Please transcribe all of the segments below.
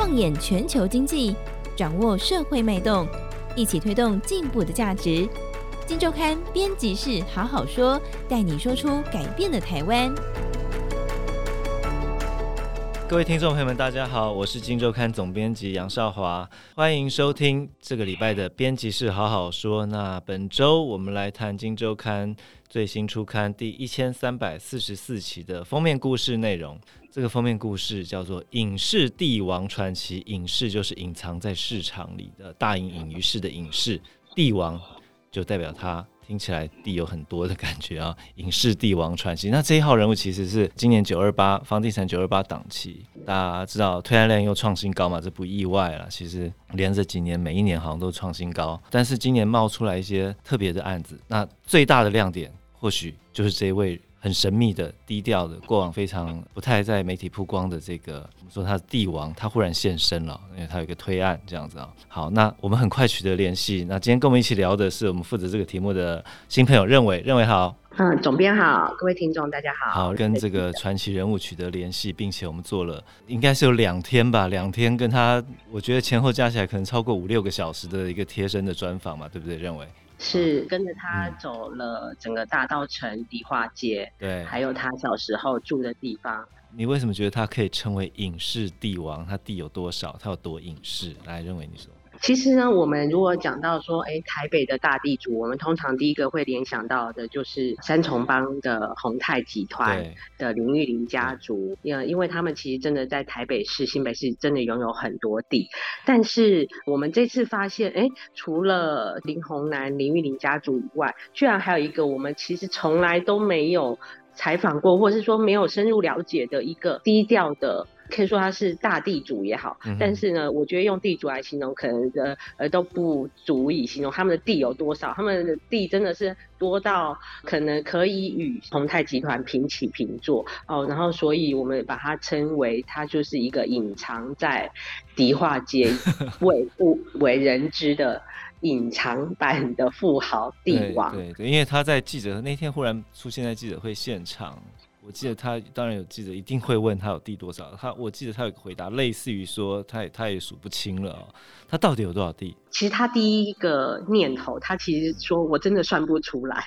放眼全球经济，掌握社会脉动，一起推动进步的价值。金周刊编辑室好好说，带你说出改变的台湾。各位听众朋友们，大家好，我是金周刊总编辑杨少华，欢迎收听这个礼拜的编辑室好好说。那本周我们来谈金周刊最新出刊第一千三百四十四期的封面故事内容。这个封面故事叫做《影视帝王传奇》，影视就是隐藏在市场里的大隐隐于市的隐士，帝王就代表他。听起来地有很多的感觉啊！影视帝王传奇，那这一号人物其实是今年九二八房地产九二八档期，大家知道推案量又创新高嘛，这不意外了。其实连着几年，每一年好像都创新高，但是今年冒出来一些特别的案子，那最大的亮点或许就是这一位。很神秘的、低调的，过往非常不太在媒体曝光的这个，我们说他是帝王，他忽然现身了，因为他有一个推案这样子啊。好，那我们很快取得联系。那今天跟我们一起聊的是我们负责这个题目的新朋友认为认为好。嗯，总编好，各位听众大家好。好，跟这个传奇人物取得联系，并且我们做了应该是有两天吧，两天跟他，我觉得前后加起来可能超过五六个小时的一个贴身的专访嘛，对不对，任伟？是跟着他走了整个大道城迪化街，对，还有他小时候住的地方。你为什么觉得他可以称为影视帝王？他地有多少？他有多影视？来，认为你说。其实呢，我们如果讲到说，哎，台北的大地主，我们通常第一个会联想到的就是三重帮的宏泰集团的林玉林家族，因为因为他们其实真的在台北市、新北市真的拥有很多地，但是我们这次发现，哎，除了林宏南、林玉林家族以外，居然还有一个我们其实从来都没有采访过，或是说没有深入了解的一个低调的。可以说他是大地主也好，嗯、但是呢，我觉得用地主来形容，可能呃呃都不足以形容他们的地有多少。他们的地真的是多到可能可以与宏泰集团平起平坐哦。然后，所以我们把它称为，它就是一个隐藏在迪化街 为不为人知的隐藏版的富豪帝王。对对，对，因为他在记者那天忽然出现在记者会现场。我记得他当然有记者一定会问他有地多少，他我记得他有个回答类似于说他也他也数不清了，他到底有多少地？其实他第一个念头，他其实说我真的算不出来，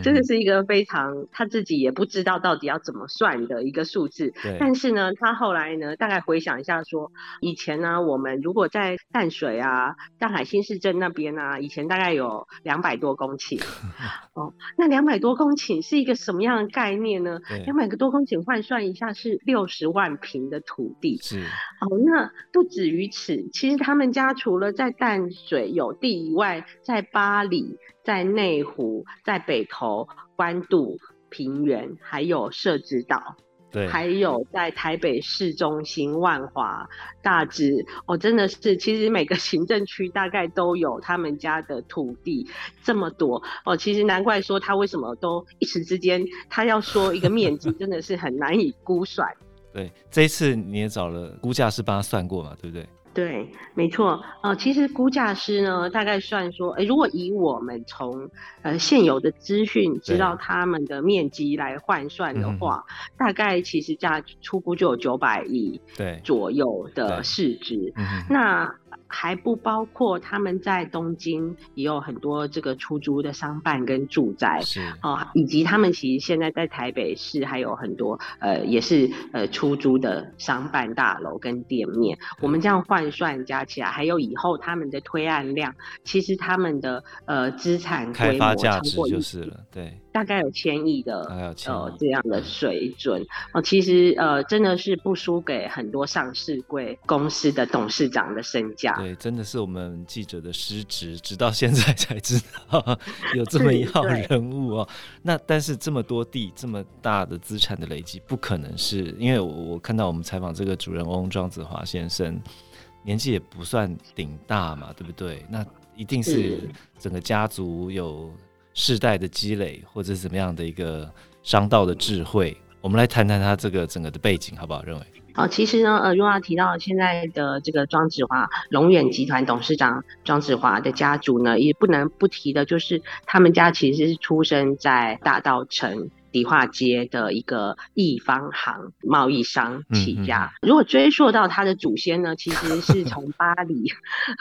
真的是一个非常他自己也不知道到底要怎么算的一个数字。但是呢，他后来呢，大概回想一下说，以前呢，我们如果在淡水啊、淡海新市镇那边啊，以前大概有两百多公顷。哦，那两百多公顷是一个什么样的概念呢？两百个多公顷换算一下是六十万平的土地。是。哦，那不止于此，其实他们家除了在淡水有地以外，在巴黎、在内湖、在北投、关渡、平原，还有社子岛，对，还有在台北市中心、万华、大直，哦，真的是，其实每个 行政区大概都有他们家的土地这么多，哦，其实难怪说他为什么都一时之间，他要说一个面积，真的是很难以估算。对，这一次你也找了估价师帮他算过嘛，对不对？对，没错，呃，其实估价师呢，大概算说，诶，如果以我们从呃现有的资讯知道他们的面积来换算的话，大概其实价初估就有九百亿对左右的市值，那。还不包括他们在东京也有很多这个出租的商办跟住宅，是哦，以及他们其实现在在台北市还有很多呃也是呃出租的商办大楼跟店面。我们这样换算加起来，还有以后他们的推案量，其实他们的呃资产规模开发价值就是了，对。大概有千亿的呃这样的水准哦，其实呃真的是不输给很多上市贵公司的董事长的身价。对，真的是我们记者的失职，直到现在才知道 有这么一号人物哦。那但是这么多地，这么大的资产的累积，不可能是因为我我看到我们采访这个主人翁庄子华先生，年纪也不算顶大嘛，对不对？那一定是整个家族有。世代的积累，或者是怎么样的一个商道的智慧，我们来谈谈他这个整个的背景，好不好？认为好，其实呢，呃，用要提到现在的这个庄子华，龙远集团董事长庄子华的家族呢，也不能不提的，就是他们家其实是出生在大道城迪化街的一个一方行贸易商起家。如果追溯到他的祖先呢，其实是 从巴黎，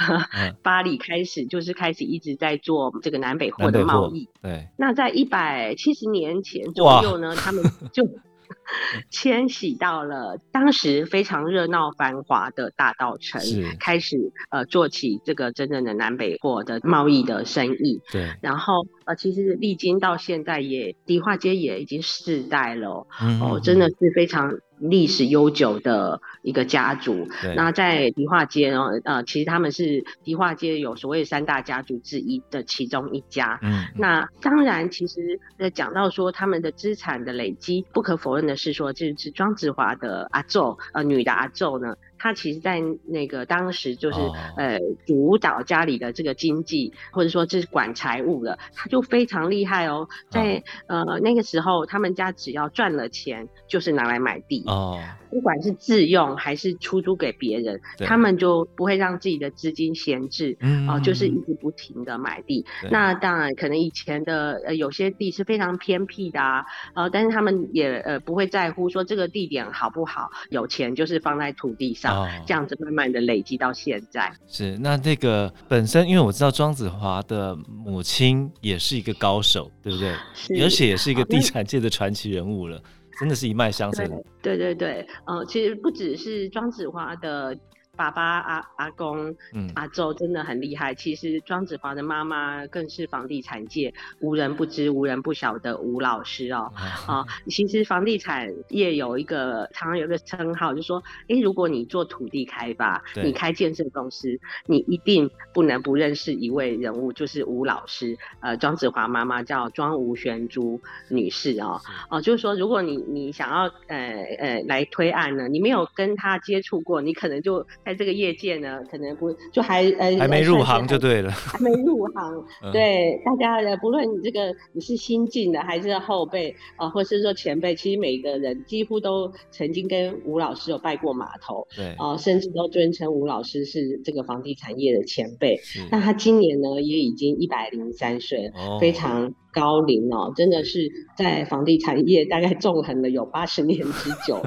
巴黎开始就是开始一直在做这个南北货的贸易。对，那在一百七十年前左右呢，他们就。迁徙到了当时非常热闹繁华的大道城，开始呃做起这个真正的南北货的贸易的生意。对，然后呃其实历经到现在也迪化街也已经世代了，哦，真的是非常。历史悠久的一个家族，那在迪化街呢，呃，其实他们是迪化街有所谓三大家族之一的其中一家。嗯，那当然，其实呃讲到说他们的资产的累积，不可否认的是说，就是庄子华的阿昼，呃，女的阿昼呢。他其实，在那个当时就是、oh. 呃主导家里的这个经济，或者说这是管财务的，他就非常厉害哦。在、oh. 呃那个时候，他们家只要赚了钱，就是拿来买地哦。Oh. 不管是自用还是出租给别人，他们就不会让自己的资金闲置，哦、嗯呃，就是一直不停的买地。那当然，可能以前的呃有些地是非常偏僻的啊，呃，但是他们也呃不会在乎说这个地点好不好，有钱就是放在土地上，哦、这样子慢慢的累积到现在。是，那这个本身，因为我知道庄子华的母亲也是一个高手，对不对？是而且也是一个地产界的传奇人物了。真的是一脉相承。对对对，呃，其实不只是庄子华的。爸爸阿阿公，嗯，阿周真的很厉害。其实庄子华的妈妈更是房地产界无人不知、无人不晓的吴老师哦。啊，其实房地产业有一个常常有一个称号，就是说，哎，如果你做土地开发，你开建设公司，你一定不能不认识一位人物，就是吴老师。呃，庄子华妈妈叫庄吴玄珠女士哦。哦，就是说，如果你你想要呃呃来推案呢，你没有跟他接触过，你可能就。在这个业界呢，可能不就还呃还没入行就对了，还没入行，对大家的不论你这个你是新进的还是后辈啊、呃，或是说前辈，其实每个人几乎都曾经跟吴老师有拜过码头，对啊、呃，甚至都尊称吴老师是这个房地产业的前辈。是那他今年呢也已经一百零三岁，哦、非常。高龄哦，真的是在房地产业大概纵横了有八十年之久。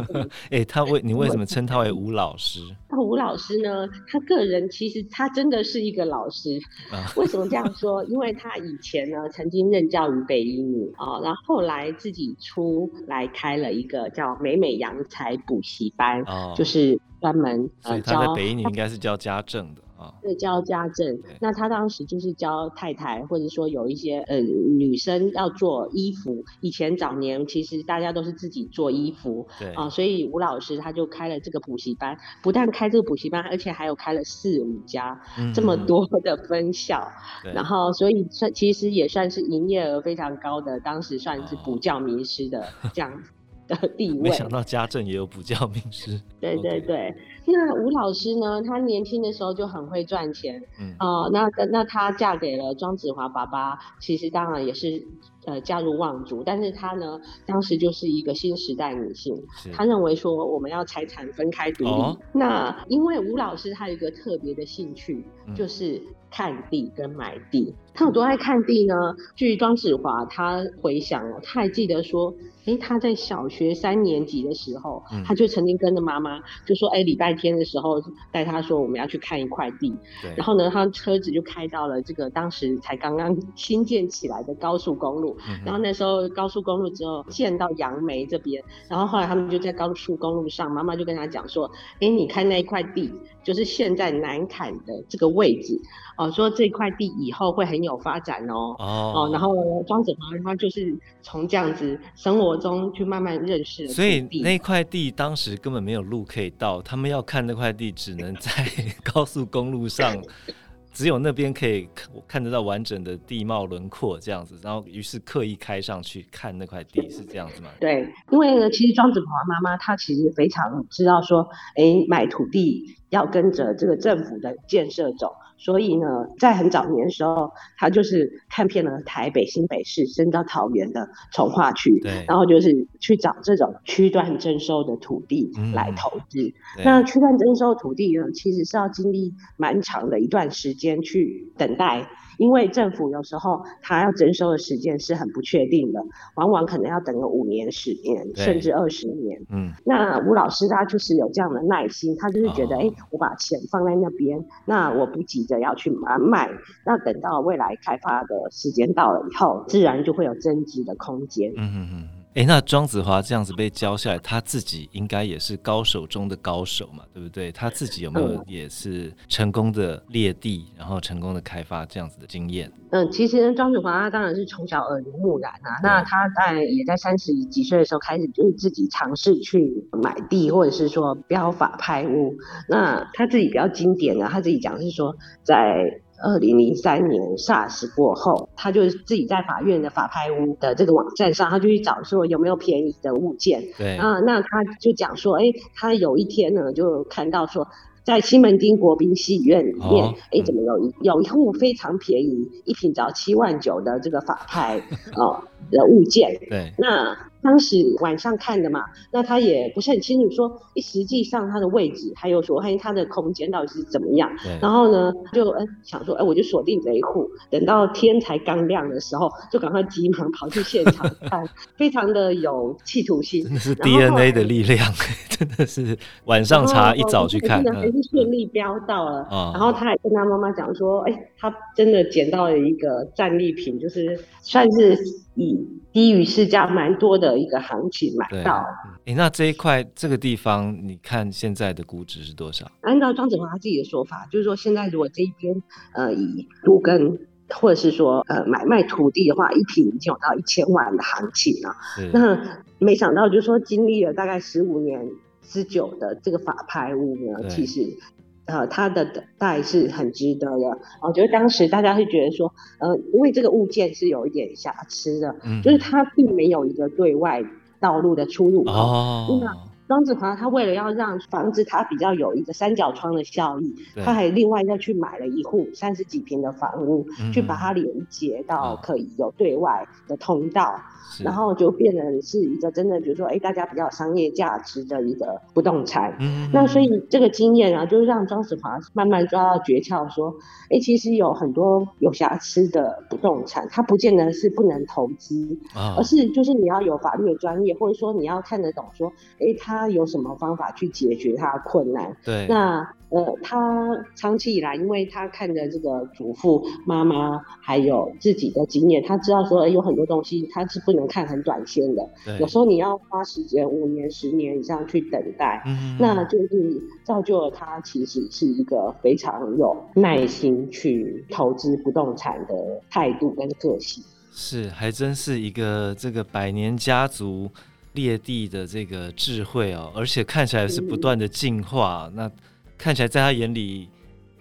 哎、欸，他为你为什么称他为吴老师？那 吴老师呢？他个人其实他真的是一个老师。啊、为什么这样说？因为他以前呢曾经任教于北一女啊，然后后来自己出来开了一个叫美美洋才补习班，哦、就是专门呃教。所以他在北一女应该是教家政的。对，教家政。那他当时就是教太太，或者说有一些呃女生要做衣服。以前早年其实大家都是自己做衣服，对啊，所以吴老师他就开了这个补习班，不但开这个补习班，而且还有开了四五家，嗯、这么多的分校。对然后所以算其实也算是营业额非常高的，当时算是补教名师的这样 的地位。没想到家政也有补教名师。对对对。那吴老师呢？她年轻的时候就很会赚钱，嗯啊、呃，那那她嫁给了庄子华爸爸，其实当然也是呃嫁入望族，但是她呢，当时就是一个新时代女性，她是认为说我们要财产分开独立。哦、那因为吴老师她有一个特别的兴趣，嗯、就是看地跟买地。她有多爱看地呢？据庄子华他回想哦，他还记得说。哎，他在小学三年级的时候，嗯、他就曾经跟着妈妈就说：“哎，礼拜天的时候带他说我们要去看一块地。对”然后呢，他车子就开到了这个当时才刚刚新建起来的高速公路。嗯、然后那时候高速公路之后建到杨梅这边，然后后来他们就在高速公路上，妈妈就跟他讲说：“哎，你看那一块地，就是现在南坎的这个位置。”哦，说这块地以后会很有发展哦。哦，哦，然后庄子华他就是从这样子生活中去慢慢认识。所以那块地当时根本没有路可以到，他们要看那块地，只能在 高速公路上，只有那边可以看得到完整的地貌轮廓这样子。然后于是刻意开上去看那块地，是这样子吗？对，因为呢，其实庄子华妈妈她其实非常知道说，哎，买土地要跟着这个政府的建设走。所以呢，在很早年的时候，他就是看遍了台北、新北市，甚至到桃园的从化区，然后就是去找这种区段征收的土地来投资。嗯、那区段征收土地呢，其实是要经历蛮长的一段时间去等待因为政府有时候他要征收的时间是很不确定的，往往可能要等个五年、十年，甚至二十年。嗯，那吴老师他就是有这样的耐心，他就是觉得，哎、哦欸，我把钱放在那边，那我不急着要去买卖，那等到未来开发的时间到了以后，自然就会有增值的空间。嗯嗯嗯。哎、欸，那庄子华这样子被教下来，他自己应该也是高手中的高手嘛，对不对？他自己有没有也是成功的猎地，然后成功的开发这样子的经验？嗯，其实庄子华他当然是从小耳濡目染啊。那他在也在三十几岁的时候开始，就是自己尝试去买地，或者是说标法拍屋。那他自己比较经典的，他自己讲是说在。二零零三年 SARS 过后，他就自己在法院的法拍屋的这个网站上，他就去找说有没有便宜的物件。对啊，那他就讲说，哎、欸，他有一天呢，就看到说，在西门町国宾戏院里面，哎、哦欸，怎么有一有一户非常便宜，一瓶只要七万九的这个法拍 哦的物件。对，那。当时晚上看的嘛，那他也不是很清楚说，诶，实际上它的位置还有说，嘿，它的空间到底是怎么样？然后呢，就嗯想说，哎，我就锁定这一户，等到天才刚亮的时候，就赶快急忙跑去现场 看，非常的有企图心。那是 DNA 的力量，真的是晚上查一早去看，还是顺利飙到了。嗯、然后他还跟他妈妈讲说，哎，他真的捡到了一个战利品，就是算是。以低于市价蛮多的一个行情买到。哎、欸，那这一块这个地方，你看现在的估值是多少？按照庄子华他自己的说法，就是说现在如果这一边呃以都更或者是说呃买卖土地的话，一平已经有到一千万的行情了。那没想到就是说经历了大概十五年之久的这个法拍屋呢，其实。呃，它的等待是很值得的。我觉得当时大家会觉得说，呃，因为这个物件是有一点瑕疵的，嗯，就是它并没有一个对外道路的出入口。哦。庄子华他为了要让房子它比较有一个三角窗的效益，他还另外要去买了一户三十几平的房屋，嗯，去把它连接到可以有对外的通道，然后就变成是一个真的比如说，哎，大家比较有商业价值的一个不动产。嗯，那所以这个经验啊，就是让庄子华慢慢抓到诀窍，说，哎，其实有很多有瑕疵的不动产，它不见得是不能投资，而是就是你要有法律的专业，或者说你要看得懂，说，哎，他。他有什么方法去解决他的困难？对，那呃，他长期以来，因为他看着这个祖父、妈妈，还有自己的经验，他知道说，有很多东西他是不能看很短线的。对，有时候你要花时间五年、十年以上去等待，嗯，那就是造就了他其实是一个非常有耐心去投资不动产的态度跟个性。是，还真是一个这个百年家族。猎地的这个智慧哦，而且看起来是不断的进化。嗯。那看起来在他眼里，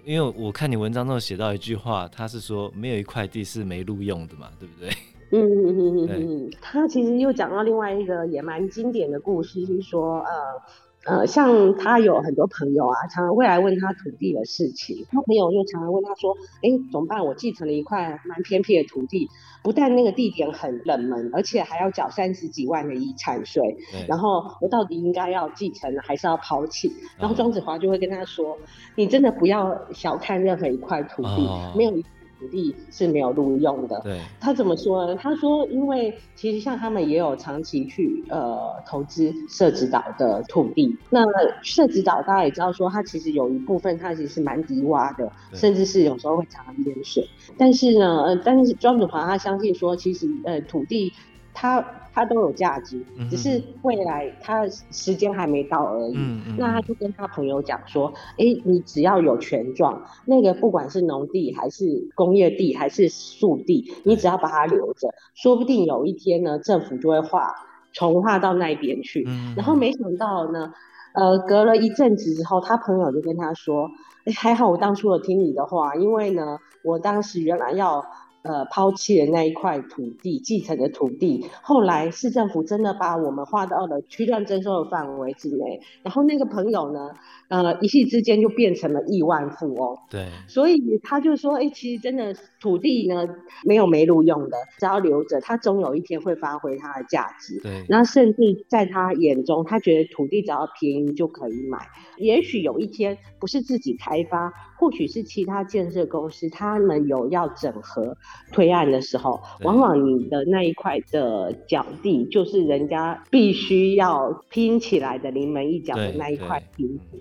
因为我看你文章中写到一句话，他是说没有一块地是没录用的嘛，对不对？嗯嗯嗯嗯嗯。他其实又讲到另外一个也蛮经典的故事，是说呃。呃，像他有很多朋友啊，常常会来问他土地的事情。他朋友就常常问他说：“哎，怎么办？我继承了一块蛮偏僻的土地，不但那个地点很冷门，而且还要缴三十几万的遗产税。然后我到底应该要继承，还是要抛弃？”然后庄子华就会跟他说：“你真的不要小看任何一块土地，哦、没有一。”土地是没有录用的。对，他怎么说呢？他说，因为其实像他们也有长期去呃投资社子岛的土地。那社子岛大家也知道，说它其实有一部分它其实是蛮低洼的，甚至是有时候会常常淹水。但是呢，呃，但是庄主华他相信说，其实呃土地它。它都有价值，只是未来它时间还没到而已。嗯嗯。那他就跟他朋友讲说：“哎、欸，你只要有权状，那个不管是农地还是工业地还是树地，你只要把它留着，说不定有一天呢，政府就会划重划到那边去。嗯。然后没想到呢，呃，隔了一阵子之后，他朋友就跟他说：“哎、欸，还好我当初有听你的话，因为呢，我当时原来要。”呃抛弃的那一块土地，继承的土地，后来市政府真的把我们划到了区段征收的范围之内，然后那个朋友呢，呃，一夕之间就变成了亿万富翁。对，所以他就说，哎、欸，其实真的土地呢，没有没路用的，只要留着，它终有一天会发挥它的价值。对，那甚至在他眼中，他觉得土地只要便宜就可以买，也许有一天不是自己开发，或许是其他建设公司，他们有要整合推案的时候，往往你的那一块的脚地，就是人家必须要拼起来的临门一脚的那一块拼图。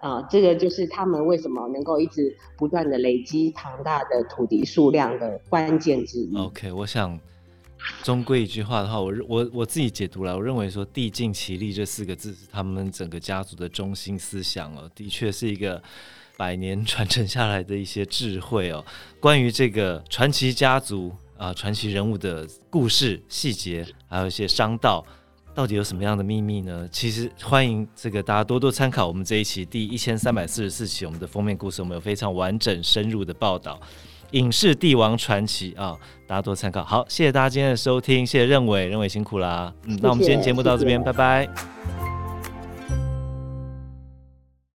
啊、呃，这个就是他们为什么能够一直不断的累积庞大的土地数量的关键之一。OK，我想终归一句话的话，我我我自己解读了，我认为说“地尽其力”这四个字是他们整个家族的中心思想哦，的确是一个百年传承下来的一些智慧哦。关于这个传奇家族啊、呃，传奇人物的故事细节，还有一些商道。到底有什么样的秘密呢？其实欢迎这个大家多多参考我们这一期第一千三百四十四期我们的封面故事，我们有非常完整深入的报道，《影视帝王传奇》啊，大家多参考。好，谢谢大家今天的收听，谢谢任伟，任伟辛苦啦。嗯，那我们今天节目到这边，谢谢拜拜。